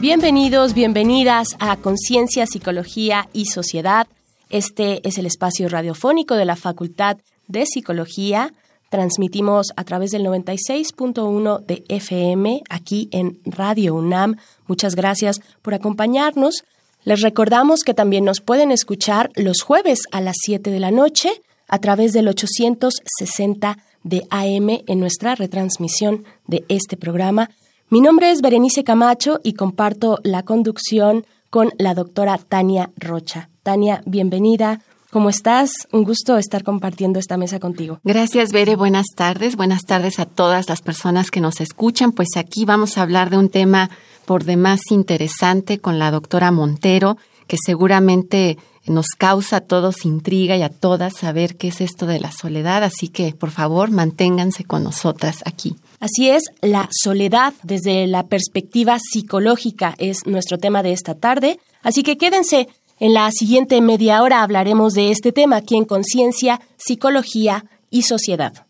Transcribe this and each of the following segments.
Bienvenidos, bienvenidas a Conciencia, Psicología y Sociedad. Este es el espacio radiofónico de la Facultad de Psicología. Transmitimos a través del 96.1 de FM aquí en Radio UNAM. Muchas gracias por acompañarnos. Les recordamos que también nos pueden escuchar los jueves a las 7 de la noche a través del 860 de AM en nuestra retransmisión de este programa mi nombre es Berenice Camacho y comparto la conducción con la doctora Tania Rocha. Tania, bienvenida. ¿Cómo estás? Un gusto estar compartiendo esta mesa contigo. Gracias, Bere. Buenas tardes. Buenas tardes a todas las personas que nos escuchan. Pues aquí vamos a hablar de un tema por demás interesante con la doctora Montero, que seguramente nos causa a todos intriga y a todas saber qué es esto de la soledad. Así que, por favor, manténganse con nosotras aquí. Así es, la soledad desde la perspectiva psicológica es nuestro tema de esta tarde, así que quédense. En la siguiente media hora hablaremos de este tema aquí en Conciencia, Psicología y Sociedad.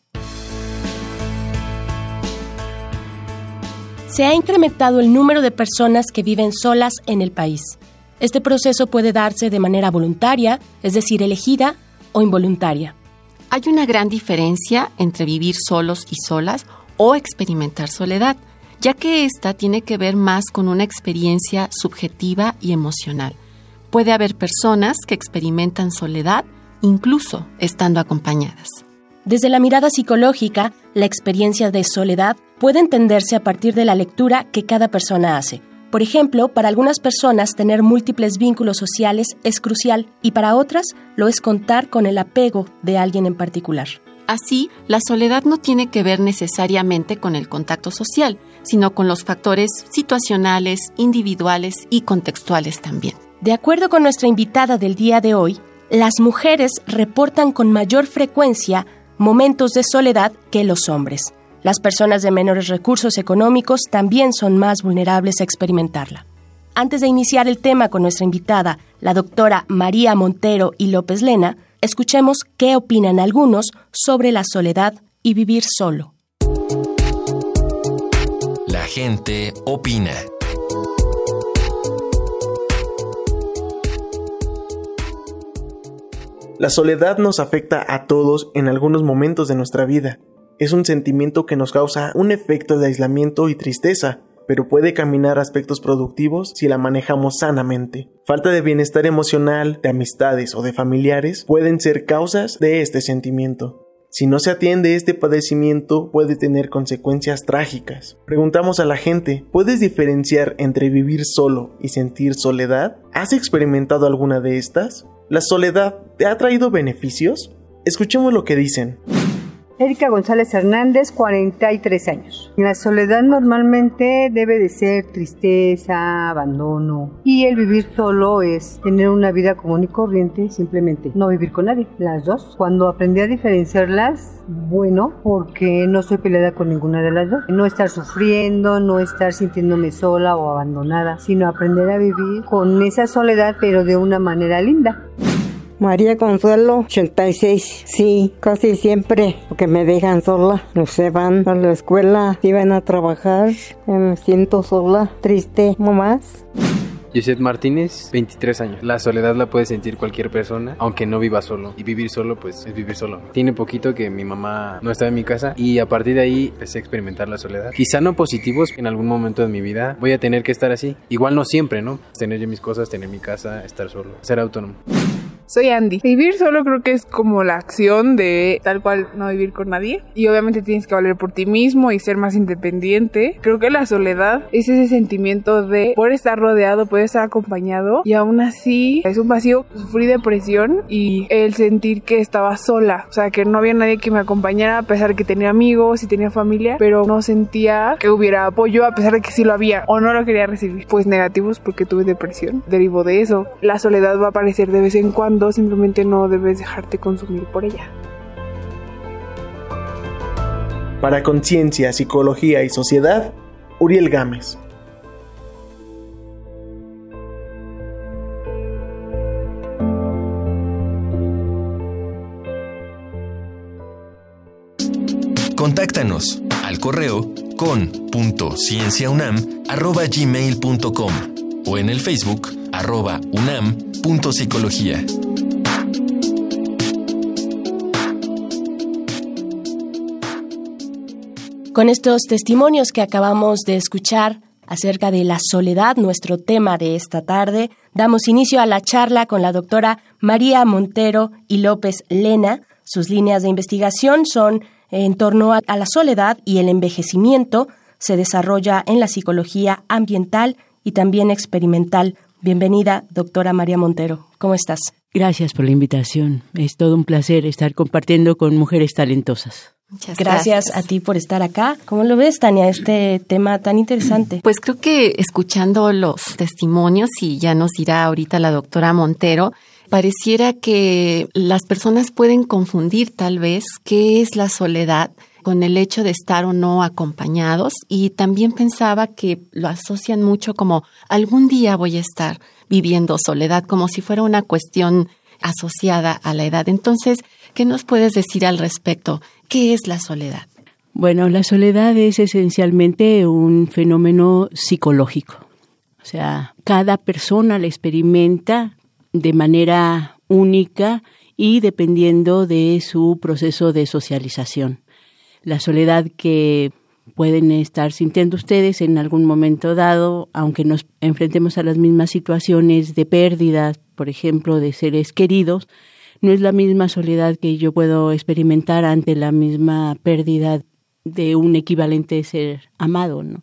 Se ha incrementado el número de personas que viven solas en el país. Este proceso puede darse de manera voluntaria, es decir, elegida o involuntaria. Hay una gran diferencia entre vivir solos y solas o experimentar soledad, ya que esta tiene que ver más con una experiencia subjetiva y emocional. Puede haber personas que experimentan soledad incluso estando acompañadas. Desde la mirada psicológica, la experiencia de soledad puede entenderse a partir de la lectura que cada persona hace. Por ejemplo, para algunas personas tener múltiples vínculos sociales es crucial y para otras lo es contar con el apego de alguien en particular. Así, la soledad no tiene que ver necesariamente con el contacto social, sino con los factores situacionales, individuales y contextuales también. De acuerdo con nuestra invitada del día de hoy, las mujeres reportan con mayor frecuencia momentos de soledad que los hombres. Las personas de menores recursos económicos también son más vulnerables a experimentarla. Antes de iniciar el tema con nuestra invitada, la doctora María Montero y López Lena, Escuchemos qué opinan algunos sobre la soledad y vivir solo. La gente opina. La soledad nos afecta a todos en algunos momentos de nuestra vida. Es un sentimiento que nos causa un efecto de aislamiento y tristeza, pero puede caminar aspectos productivos si la manejamos sanamente. Falta de bienestar emocional, de amistades o de familiares pueden ser causas de este sentimiento. Si no se atiende este padecimiento puede tener consecuencias trágicas. Preguntamos a la gente, ¿puedes diferenciar entre vivir solo y sentir soledad? ¿Has experimentado alguna de estas? ¿La soledad te ha traído beneficios? Escuchemos lo que dicen. Erika González Hernández, 43 años. La soledad normalmente debe de ser tristeza, abandono. Y el vivir solo es tener una vida común y corriente, simplemente no vivir con nadie. Las dos. Cuando aprendí a diferenciarlas, bueno, porque no soy peleada con ninguna de las dos. No estar sufriendo, no estar sintiéndome sola o abandonada, sino aprender a vivir con esa soledad, pero de una manera linda. María Consuelo, 86. Sí, casi siempre, porque me dejan sola. No se van a la escuela, si van a trabajar, me siento sola, triste, no más. José Martínez, 23 años. La soledad la puede sentir cualquier persona, aunque no viva solo. Y vivir solo, pues es vivir solo. Tiene poquito que mi mamá no está en mi casa y a partir de ahí empecé a experimentar la soledad. Quizá no positivos, en algún momento de mi vida voy a tener que estar así. Igual no siempre, ¿no? Tener yo mis cosas, tener mi casa, estar solo, ser autónomo. Soy Andy. Vivir solo creo que es como la acción de tal cual no vivir con nadie. Y obviamente tienes que valer por ti mismo y ser más independiente. Creo que la soledad es ese sentimiento de poder estar rodeado, poder estar acompañado y aún así es un vacío. Sufrí depresión y el sentir que estaba sola. O sea, que no había nadie que me acompañara a pesar de que tenía amigos y tenía familia, pero no sentía que hubiera apoyo a pesar de que sí lo había o no lo quería recibir. Pues negativos porque tuve depresión. Derivo de eso. La soledad va a aparecer de vez en cuando simplemente no debes dejarte consumir por ella. Para Conciencia, Psicología y Sociedad, Uriel Gámez. Contáctanos al correo con.cienciaunam.gmail.com o en el Facebook arroba unam.psicología. Con estos testimonios que acabamos de escuchar acerca de la soledad, nuestro tema de esta tarde, damos inicio a la charla con la doctora María Montero y López Lena. Sus líneas de investigación son en torno a, la soledad y el envejecimiento. Se desarrolla en la psicología ambiental y también experimental. Bienvenida, doctora María Montero. ¿Cómo estás? Gracias por la invitación. Es todo un placer estar compartiendo con mujeres talentosas. Muchas gracias. a ti por estar acá. ¿Cómo lo ves, Tania, este tema tan interesante? Pues creo que escuchando los testimonios, y ya nos dirá ahorita la doctora Montero, pareciera que las personas pueden confundir tal vez qué es la soledad con el hecho de estar o no acompañados y también pensaba que lo asocian mucho como algún día voy a estar viviendo soledad, como si fuera una cuestión asociada a la edad. Entonces, ¿qué nos puedes decir al respecto? ¿Qué es la soledad? Bueno, la soledad es esencialmente un fenómeno psicológico. O sea, cada persona la experimenta de manera única y dependiendo de su proceso de socialización. La soledad que pueden estar sintiendo ustedes en algún momento dado, aunque nos enfrentemos a las mismas situaciones de pérdida, por ejemplo, de seres queridos, no es la misma soledad que yo puedo experimentar ante la misma pérdida de un equivalente ser amado, ¿no?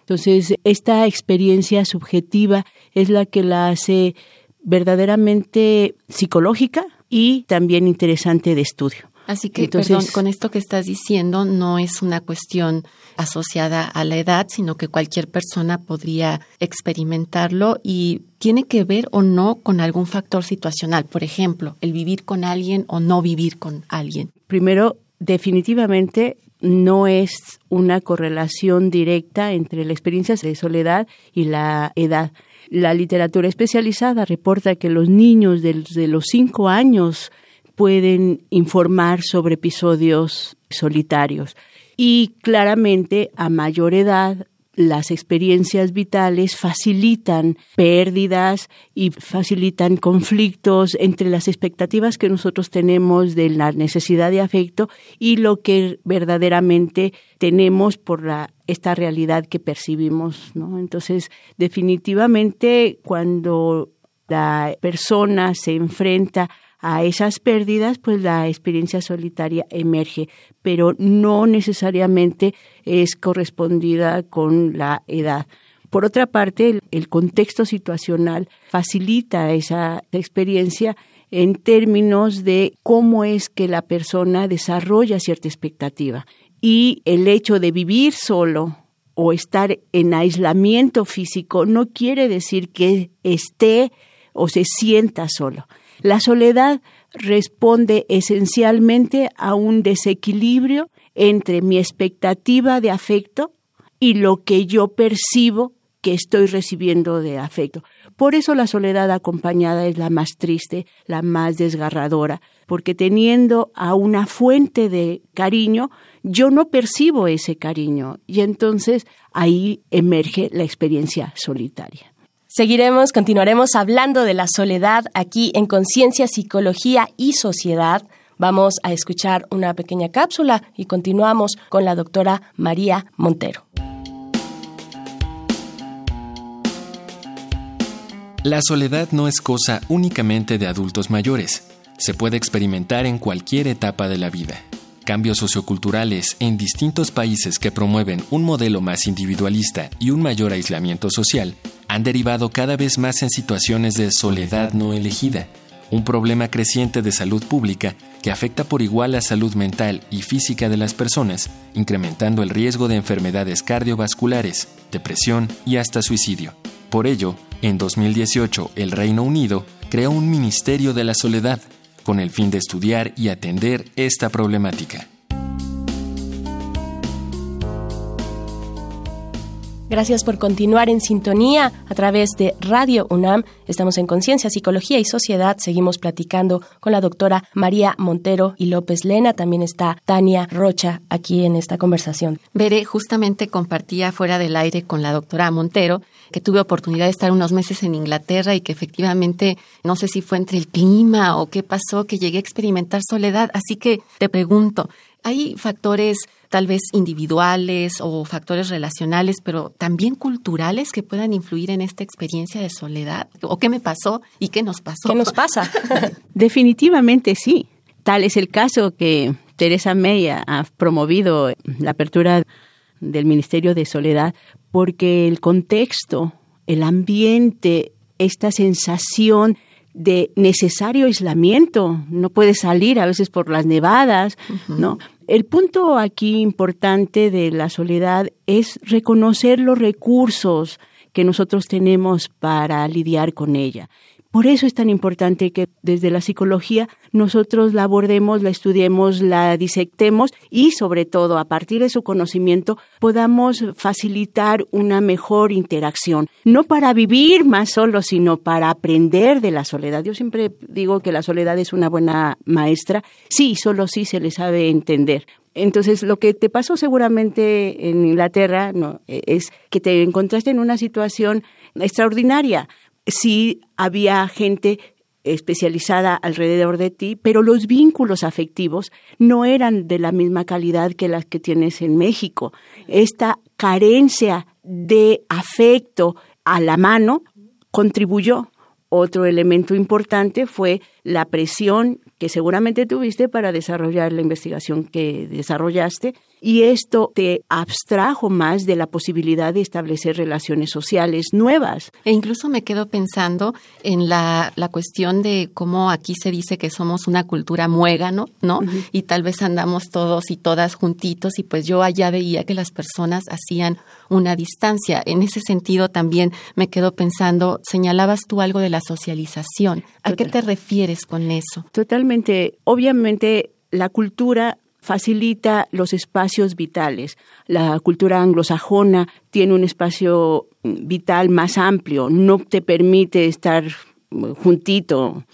Entonces, esta experiencia subjetiva es la que la hace verdaderamente psicológica y también interesante de estudio. Así que, perdón, con esto que estás diciendo no es una cuestión asociada a la edad, sino que cualquier persona podría experimentarlo y tiene que ver o no con algún factor situacional. Por ejemplo, el vivir con alguien o no vivir con alguien. Primero, definitivamente no es una correlación directa entre la experiencia de soledad y la edad. La literatura especializada reporta que los niños desde los cinco años pueden informar sobre episodios solitarios. Y claramente a mayor edad las experiencias vitales facilitan pérdidas y facilitan conflictos entre las expectativas que nosotros tenemos de la necesidad de afecto y lo que verdaderamente tenemos por la, esta realidad que percibimos, ¿no? Entonces, definitivamente cuando la persona se enfrenta a esas pérdidas, pues la experiencia solitaria emerge, pero no necesariamente es correspondida con la edad. Por otra parte, el, contexto situacional facilita esa experiencia en términos de cómo es que la persona desarrolla cierta expectativa. Y el hecho de vivir solo o estar en aislamiento físico no quiere decir que esté o se sienta solo. La soledad responde esencialmente a un desequilibrio entre mi expectativa de afecto y lo que yo percibo que estoy recibiendo de afecto. Por eso la soledad acompañada es la más triste, la más desgarradora, porque teniendo a una fuente de cariño, yo no percibo ese cariño y entonces ahí emerge la experiencia solitaria. Seguiremos, continuaremos hablando de la soledad aquí en Conciencia, Psicología y Sociedad. Vamos a escuchar una pequeña cápsula y continuamos con la doctora María Montero. La soledad no es cosa únicamente de adultos mayores. Se puede experimentar en cualquier etapa de la vida. Cambios socioculturales en distintos países que promueven un modelo más individualista y un mayor aislamiento social han derivado cada vez más en situaciones de soledad no elegida, un problema creciente de salud pública que afecta por igual la salud mental y física de las personas, incrementando el riesgo de enfermedades cardiovasculares, depresión y hasta suicidio. Por ello, en 2018, el Reino Unido creó un Ministerio de la Soledad con el fin de estudiar y atender esta problemática. Gracias por continuar en sintonía a través de Radio UNAM. Estamos en Conciencia, Psicología y Sociedad. Seguimos platicando con la doctora María Montero y López Lena. También está Tania Rocha aquí en esta conversación. Veré, justamente compartía fuera del aire con la doctora Montero que tuve oportunidad de estar unos meses en Inglaterra y que efectivamente no sé si fue entre el clima o qué pasó que llegué a experimentar soledad. Así que te pregunto, ¿hay factores tal vez individuales o factores relacionales, pero también culturales que puedan influir en esta experiencia de soledad? ¿O qué me pasó y qué nos pasó? ¿Qué nos pasa? Definitivamente sí. Tal es el caso que Teresa May ha promovido la apertura del Ministerio de Soledad porque el contexto, el ambiente, esta sensación de necesario aislamiento, no puede salir a veces por las nevadas, ¿no? El punto aquí importante de la soledad es reconocer los recursos que nosotros tenemos para lidiar con ella. Por eso es tan importante que desde la psicología nosotros la abordemos, la estudiemos, la disectemos y sobre todo a partir de su conocimiento podamos facilitar una mejor interacción, no para vivir más solo, sino para aprender de la soledad. Yo siempre digo que la soledad es una buena maestra, sí, solo sí se le sabe entender. Entonces, lo que te pasó seguramente en Inglaterra no, es que te encontraste en una situación extraordinaria sí había gente especializada alrededor de ti, pero los vínculos afectivos no eran de la misma calidad que las que tienes en México. Esta carencia de afecto a la mano contribuyó. Otro elemento importante fue la presión que seguramente tuviste para desarrollar la investigación que desarrollaste y esto te abstrajo más de la posibilidad de establecer relaciones sociales nuevas. E incluso me quedo pensando en la, la cuestión de cómo aquí se dice que somos una cultura muégano, ¿no? Y tal vez andamos todos y todas juntitos y pues yo allá veía que las personas hacían una distancia. En ese sentido también me quedo pensando, señalabas tú algo de la socialización. ¿A qué te refieres con eso? Totalmente. Obviamente la cultura facilita los espacios vitales. La cultura anglosajona tiene un espacio vital más amplio, no te permite estar juntito.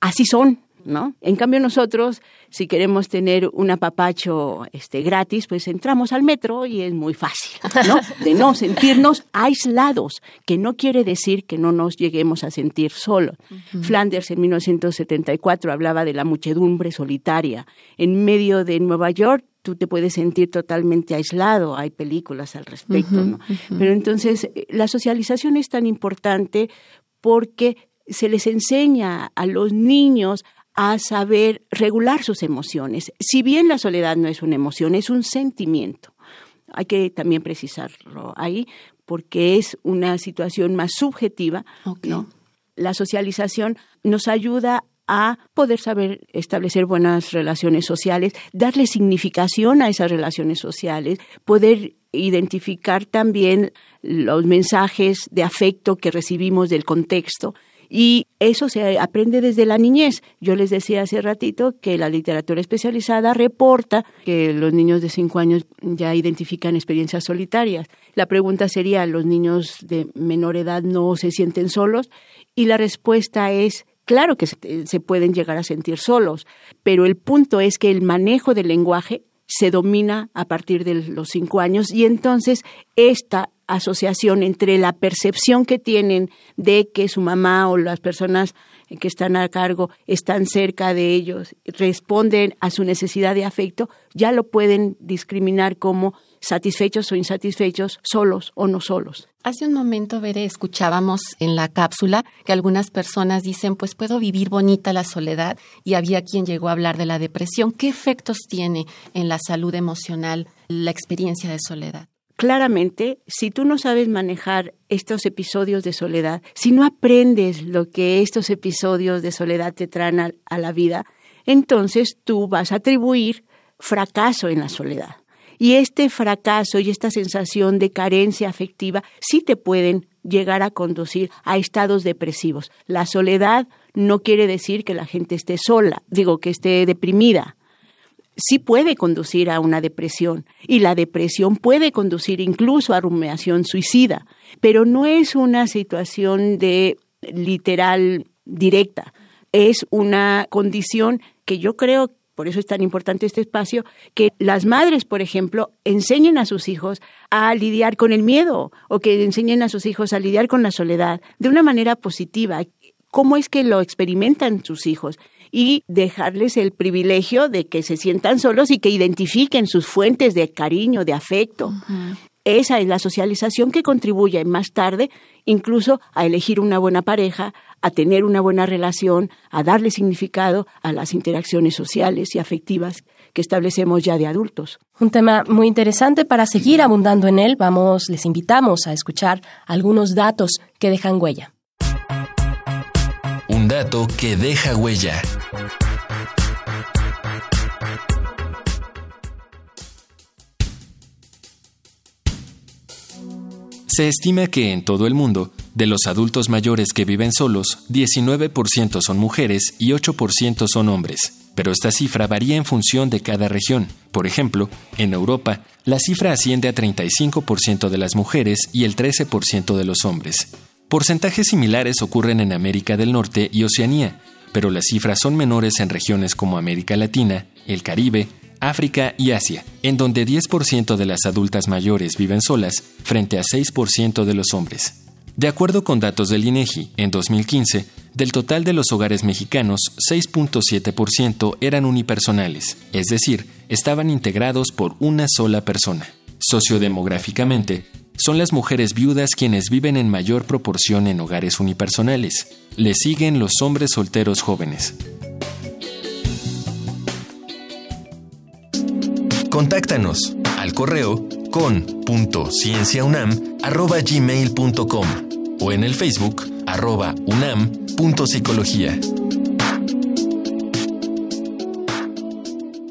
Así son, ¿no? En cambio nosotros, si queremos tener un apapacho este, gratis, pues entramos al metro y es muy fácil, ¿no? De no sentirnos aislados, que no quiere decir que no nos lleguemos a sentir solos. Flanders en 1974 hablaba de la muchedumbre solitaria. En medio de Nueva York tú te puedes sentir totalmente aislado, hay películas al respecto, ¿no? Pero entonces la socialización es tan importante porque se les enseña a los niños a saber regular sus emociones. Si bien la soledad no es una emoción, es un sentimiento. Hay que también precisarlo ahí porque es una situación más subjetiva, ¿no? La socialización nos ayuda a poder saber establecer buenas relaciones sociales, darle significación a esas relaciones sociales, poder identificar también los mensajes de afecto que recibimos del contexto y eso se aprende desde la niñez. Yo les decía hace ratito que la literatura especializada reporta que los niños de cinco años ya identifican experiencias solitarias. La pregunta sería, ¿los niños de menor edad no se sienten solos? Y la respuesta es, claro que se pueden llegar a sentir solos, pero el punto es que el manejo del lenguaje se domina a partir de los cinco años y entonces esta asociación entre la percepción que tienen de que su mamá o las personas que están a cargo están cerca de ellos, responden a su necesidad de afecto, ya lo pueden discriminar como satisfechos o insatisfechos, solos o no solos. Hace un momento, Veré, escuchábamos en la cápsula que algunas personas dicen, pues puedo vivir bonita la soledad y había quien llegó a hablar de la depresión. ¿Qué efectos tiene en la salud emocional la experiencia de soledad? Claramente, si tú no sabes manejar estos episodios de soledad, si no aprendes lo que estos episodios de soledad te traen a, a la vida, entonces tú vas a atribuir fracaso en la soledad. Y este fracaso y esta sensación de carencia afectiva sí te pueden llegar a conducir a estados depresivos. La soledad no quiere decir que la gente esté sola, digo que esté deprimida. Sí puede conducir a una depresión y la depresión puede conducir incluso a rumiación suicida, pero no es una situación de literal directa, es una condición que yo creo por eso es tan importante este espacio, que las madres, por ejemplo, enseñen a sus hijos a lidiar con el miedo o que enseñen a sus hijos a lidiar con la soledad de una manera positiva. ¿Cómo es que lo experimentan sus hijos? Y dejarles el privilegio de que se sientan solos y que identifiquen sus fuentes de cariño, de afecto. Esa es la socialización que contribuye más tarde incluso a elegir una buena pareja, a tener una buena relación, a darle significado a las interacciones sociales y afectivas que establecemos ya de adultos. Un tema muy interesante para seguir abundando en él. Vamos, les invitamos a escuchar algunos datos que dejan huella. Un dato que deja huella. Se estima que en todo el mundo, de los adultos mayores que viven solos, 19% son mujeres y 8% son hombres. Pero esta cifra varía en función de cada región. Por ejemplo, en Europa, la cifra asciende a 35% de las mujeres y el 13% de los hombres. Porcentajes similares ocurren en América del Norte y Oceanía, pero las cifras son menores en regiones como América Latina, el Caribe, África y Asia, en donde 10% de las adultas mayores viven solas frente a 6% de los hombres. De acuerdo con datos del INEGI, en 2015, del total de los hogares mexicanos, 6.7% eran unipersonales, es decir, estaban integrados por una sola persona. Sociodemográficamente, son las mujeres viudas quienes viven en mayor proporción en hogares unipersonales. Le siguen los hombres solteros jóvenes. Contáctanos al correo con.cienciaunam.gmail.com o en el Facebook arroba unam.psicología.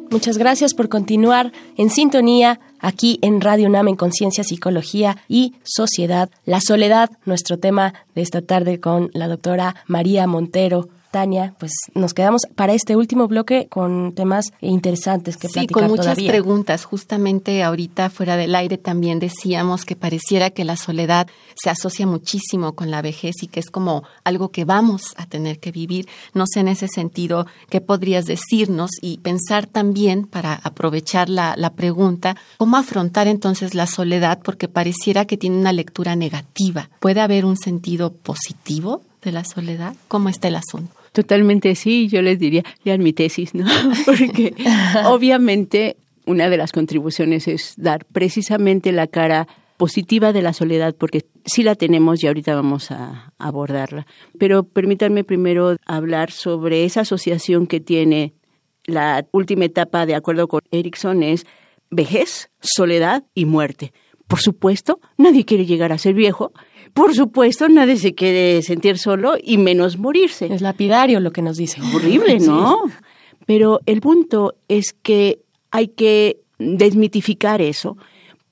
Muchas gracias por continuar en sintonía aquí en Radio UNAM en Conciencia, Psicología y Sociedad. La soledad, nuestro tema de esta tarde con la doctora María Montero Tania, pues nos quedamos para este último bloque con temas interesantes que sí, con muchas preguntas. Justamente ahorita fuera del aire también decíamos que pareciera que la soledad se asocia muchísimo con la vejez y que es como algo que vamos a tener que vivir. No sé en ese sentido qué podrías decirnos y pensar también para aprovechar la, la pregunta, cómo afrontar entonces la soledad porque pareciera que tiene una lectura negativa. ¿Puede haber un sentido positivo? de la soledad? ¿Cómo está el asunto? Totalmente sí, yo les diría, lean mi tesis, ¿no? Porque obviamente una de las contribuciones es dar precisamente la cara positiva de la soledad, porque sí la tenemos y ahorita vamos a abordarla. Pero permítanme primero hablar sobre esa asociación que tiene la última etapa, de acuerdo con Erickson, es vejez, soledad y muerte. Por supuesto, nadie quiere llegar a ser viejo por supuesto, nadie se quiere sentir solo y menos morirse. Es lapidario lo que nos dice. Horrible, ¿no? Pero el punto es que hay que desmitificar eso,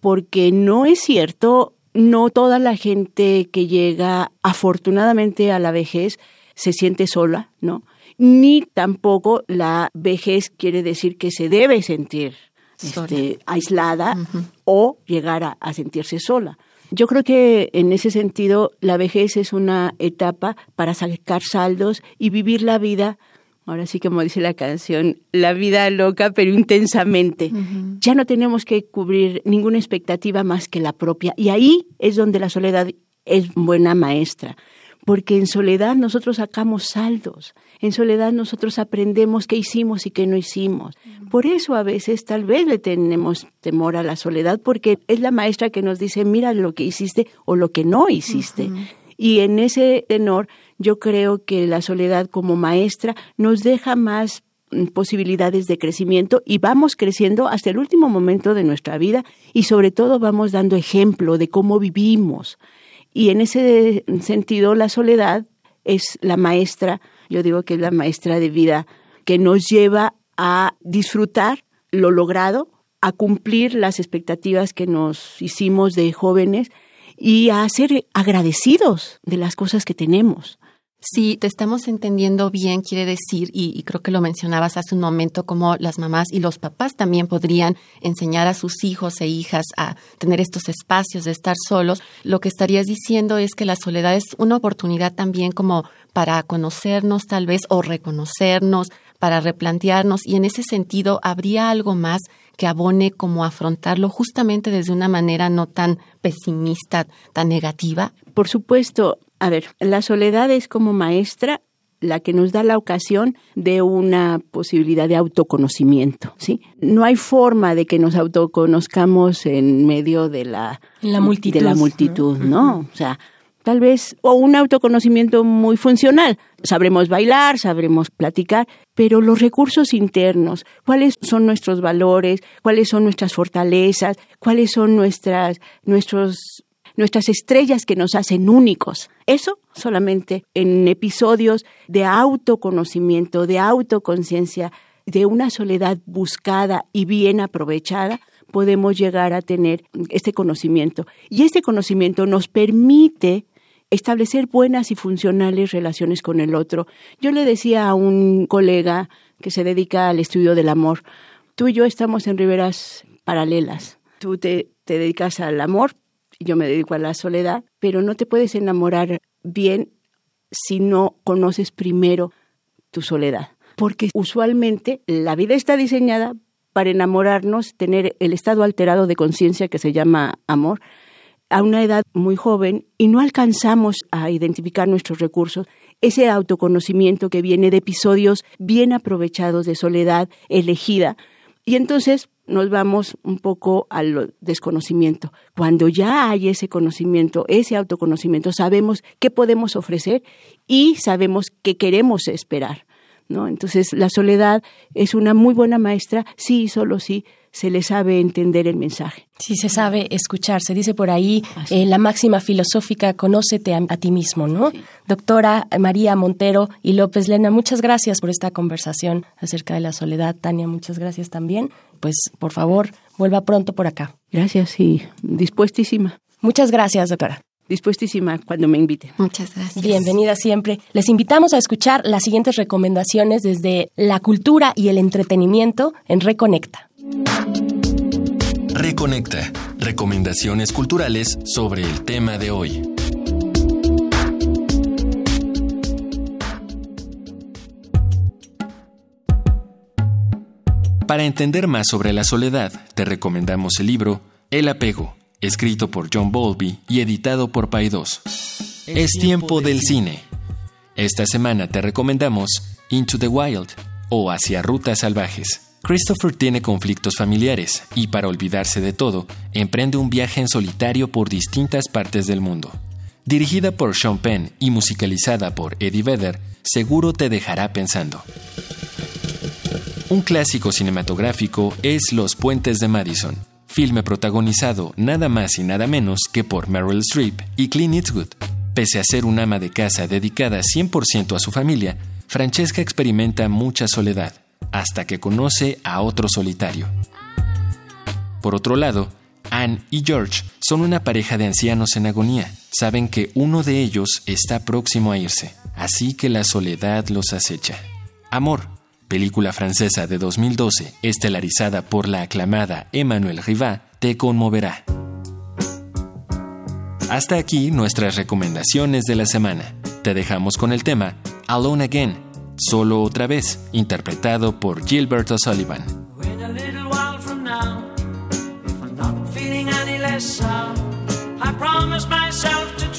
porque no es cierto, no toda la gente que llega afortunadamente a la vejez se siente sola, ¿no? Ni tampoco la vejez quiere decir que se debe sentir este, aislada o llegar a sentirse sola. Yo creo que en ese sentido la vejez es una etapa para sacar saldos y vivir la vida, ahora sí como dice la canción, la vida loca pero intensamente. Ya no tenemos que cubrir ninguna expectativa más que la propia. Y ahí es donde la soledad es buena maestra porque en soledad nosotros sacamos saldos, en soledad nosotros aprendemos qué hicimos y qué no hicimos. Por eso a veces tal vez le tenemos temor a la soledad, porque es la maestra que nos dice, mira lo que hiciste o lo que no hiciste. Y en ese tenor yo creo que la soledad como maestra nos deja más mm, posibilidades de crecimiento y vamos creciendo hasta el último momento de nuestra vida y sobre todo vamos dando ejemplo de cómo vivimos. Y en ese sentido la soledad es la maestra, yo digo que es la maestra de vida que nos lleva a disfrutar lo logrado, a cumplir las expectativas que nos hicimos de jóvenes y a ser agradecidos de las cosas que tenemos. Si te estamos entendiendo bien, quiere decir, y, creo que lo mencionabas hace un momento, como las mamás y los papás también podrían enseñar a sus hijos e hijas a tener estos espacios de estar solos, lo que estarías diciendo es que la soledad es una oportunidad también como para conocernos tal vez o reconocernos, para replantearnos, y en ese sentido, ¿habría algo más que abone como afrontarlo justamente desde una manera no tan pesimista, tan negativa? Por supuesto, a ver, la soledad es como maestra la que nos da la ocasión de una posibilidad de autoconocimiento, ¿sí? No hay forma de que nos autoconozcamos en medio de la, multitud, de la multitud, ¿no? O sea, tal vez, o un autoconocimiento muy funcional. Sabremos bailar, sabremos platicar, pero los recursos internos, cuáles son nuestros valores, cuáles son nuestras fortalezas, cuáles son nuestras, nuestros nuestras estrellas que nos hacen únicos. Eso solamente en episodios de autoconocimiento, de autoconciencia, de una soledad buscada y bien aprovechada, podemos llegar a tener este conocimiento. Y este conocimiento nos permite establecer buenas y funcionales relaciones con el otro. Yo le decía a un colega que se dedica al estudio del amor, tú y yo estamos en riberas paralelas. Tú te, te dedicas al amor, yo me dedico a la soledad, pero no te puedes enamorar bien si no conoces primero tu soledad. Porque usualmente la vida está diseñada para enamorarnos, tener el estado alterado de conciencia que se llama amor, a una edad muy joven y no alcanzamos a identificar nuestros recursos, ese autoconocimiento que viene de episodios bien aprovechados de soledad elegida. Y entonces nos vamos un poco al desconocimiento. Cuando ya hay ese conocimiento, ese autoconocimiento, sabemos qué podemos ofrecer y sabemos qué queremos esperar. ¿no? Entonces, la soledad es una muy buena maestra, sí y solo sí se le sabe entender el mensaje. Sí, se sabe escuchar. Se dice por ahí eh, la máxima filosófica, conócete a, ti mismo, ¿no? Doctora María Montero y López Lena, muchas gracias por esta conversación acerca de la soledad. Tania, muchas gracias también. Pues, por favor, vuelva pronto por acá. Gracias y dispuestísima. Muchas gracias, doctora dispuestísima cuando me invite. Muchas gracias. Bienvenida siempre. Les invitamos a escuchar las siguientes recomendaciones desde la cultura y el entretenimiento en Reconecta. Reconecta. Recomendaciones culturales sobre el tema de hoy. Para entender más sobre la soledad, te recomendamos el libro El apego, escrito por John Bowlby y editado por Paidós. Es tiempo del cine. Esta semana te recomendamos Into the Wild o Hacia Rutas Salvajes. Christopher tiene conflictos familiares y para olvidarse de todo, emprende un viaje en solitario por distintas partes del mundo. Dirigida por Sean Penn y musicalizada por Eddie Vedder, seguro te dejará pensando. Un clásico cinematográfico es Los Puentes de Madison, filme protagonizado nada más y nada menos que por Meryl Streep y Clint Eastwood. Pese a ser un ama de casa dedicada 100% a su familia, Francesca experimenta mucha soledad hasta que conoce a otro solitario. Por otro lado, Anne y George son una pareja de ancianos en agonía. Saben que uno de ellos está próximo a irse, así que la soledad los acecha. Amor, película francesa de 2012, estelarizada por la aclamada Emmanuelle Rivat, te conmoverá. Hasta aquí nuestras recomendaciones de la semana. Te dejamos con el tema Alone Again Solo otra vez, interpretado por Gilbert O'Sullivan. I promise myself to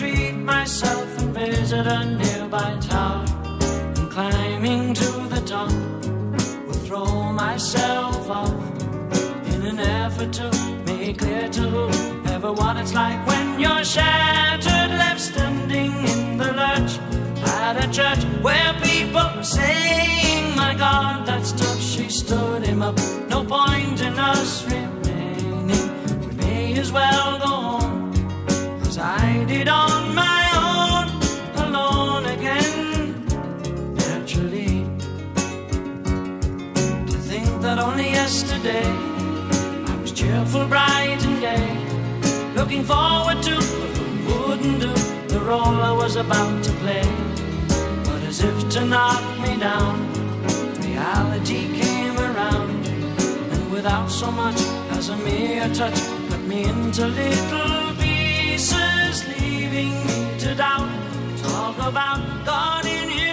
it's like when you're shattered, left standing in the lurch at a church where people are saying, My God, that stuff she stood him up. No point in us remaining. We may as well go on as I did on my own, alone again. Naturally, to think that only yesterday I was cheerful, bright, and gay, looking forward to wouldn't do the role I was about to play. As if to knock me down, reality came around, and without so much as a mere touch, cut me into little pieces, leaving me to doubt. Talk about God in His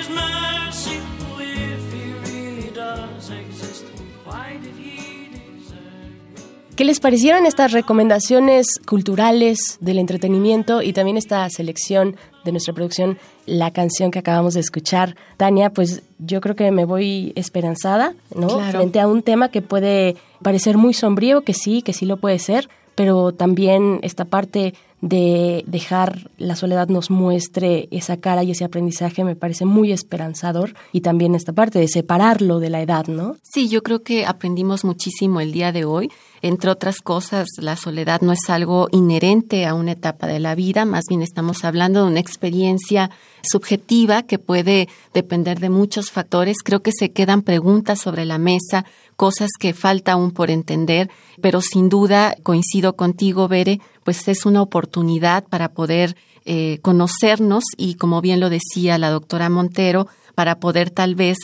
¿Qué les parecieron estas recomendaciones culturales del entretenimiento y también esta selección de nuestra producción, la canción que acabamos de escuchar? Tania, pues yo creo que me voy esperanzada, ¿no? Claro. Frente a un tema que puede parecer muy sombrío, que sí, que sí lo puede ser, pero también esta parte de dejar la soledad nos muestre esa cara y ese aprendizaje me parece muy esperanzador y también esta parte de separarlo de la edad, ¿no? Sí, yo creo que aprendimos muchísimo el día de hoy. Entre otras cosas, la soledad no es algo inherente a una etapa de la vida, más bien estamos hablando de una experiencia subjetiva que puede depender de muchos factores. Creo que se quedan preguntas sobre la mesa, cosas que falta aún por entender, pero sin duda coincido contigo, Bere, pues es una oportunidad para poder eh, conocernos y, como bien lo decía la doctora Montero, para poder tal vez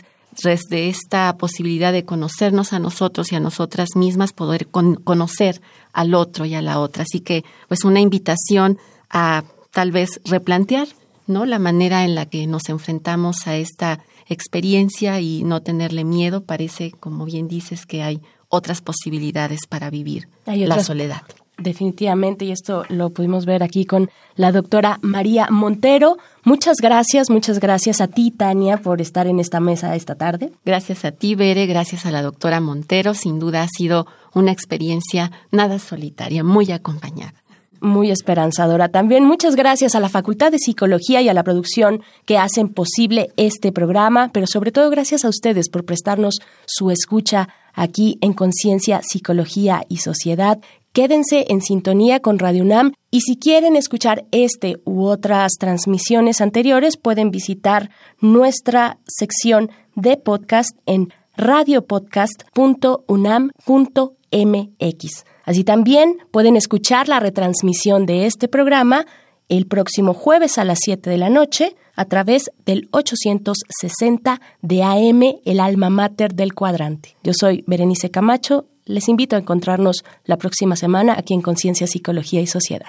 desde esta posibilidad de conocernos a nosotros y a nosotras mismas, poder con- conocer al otro y a la otra. Así que, pues, una invitación a tal vez replantear, ¿no? La manera en la que nos enfrentamos a esta experiencia y no tenerle miedo. Parece, como bien dices, que hay otras posibilidades para vivir Hay la soledad. Definitivamente, y esto lo pudimos ver aquí con la doctora María Montero. Muchas gracias, muchas gracias a ti, Tania, por estar en esta mesa esta tarde. Gracias a ti, Bere, gracias a la doctora Montero. Sin duda ha sido una experiencia nada solitaria, muy acompañada. Muy esperanzadora. También muchas gracias a la Facultad de Psicología y a la producción que hacen posible este programa, pero sobre todo gracias a ustedes por prestarnos su escucha aquí en Conciencia, Psicología y Sociedad. Quédense en sintonía con Radio UNAM y si quieren escuchar este u otras transmisiones anteriores pueden visitar nuestra sección de podcast en radiopodcast.unam.mx. Así también pueden escuchar la retransmisión de este programa el próximo jueves a las 7 de la noche a través del 860 de AM, el alma mater del cuadrante. Yo soy Berenice Camacho. Les invito a encontrarnos la próxima semana aquí en Conciencia, Psicología y Sociedad.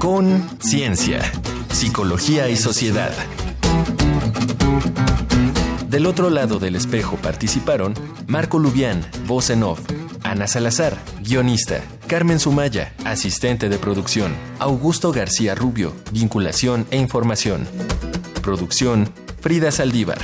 Con Ciencia, Psicología y Sociedad. Del otro lado del espejo participaron Marco Lubián, voz Ana Salazar, guionista, Carmen Sumaya, asistente de producción, Augusto García Rubio, vinculación e información. Producción, Frida Saldívar.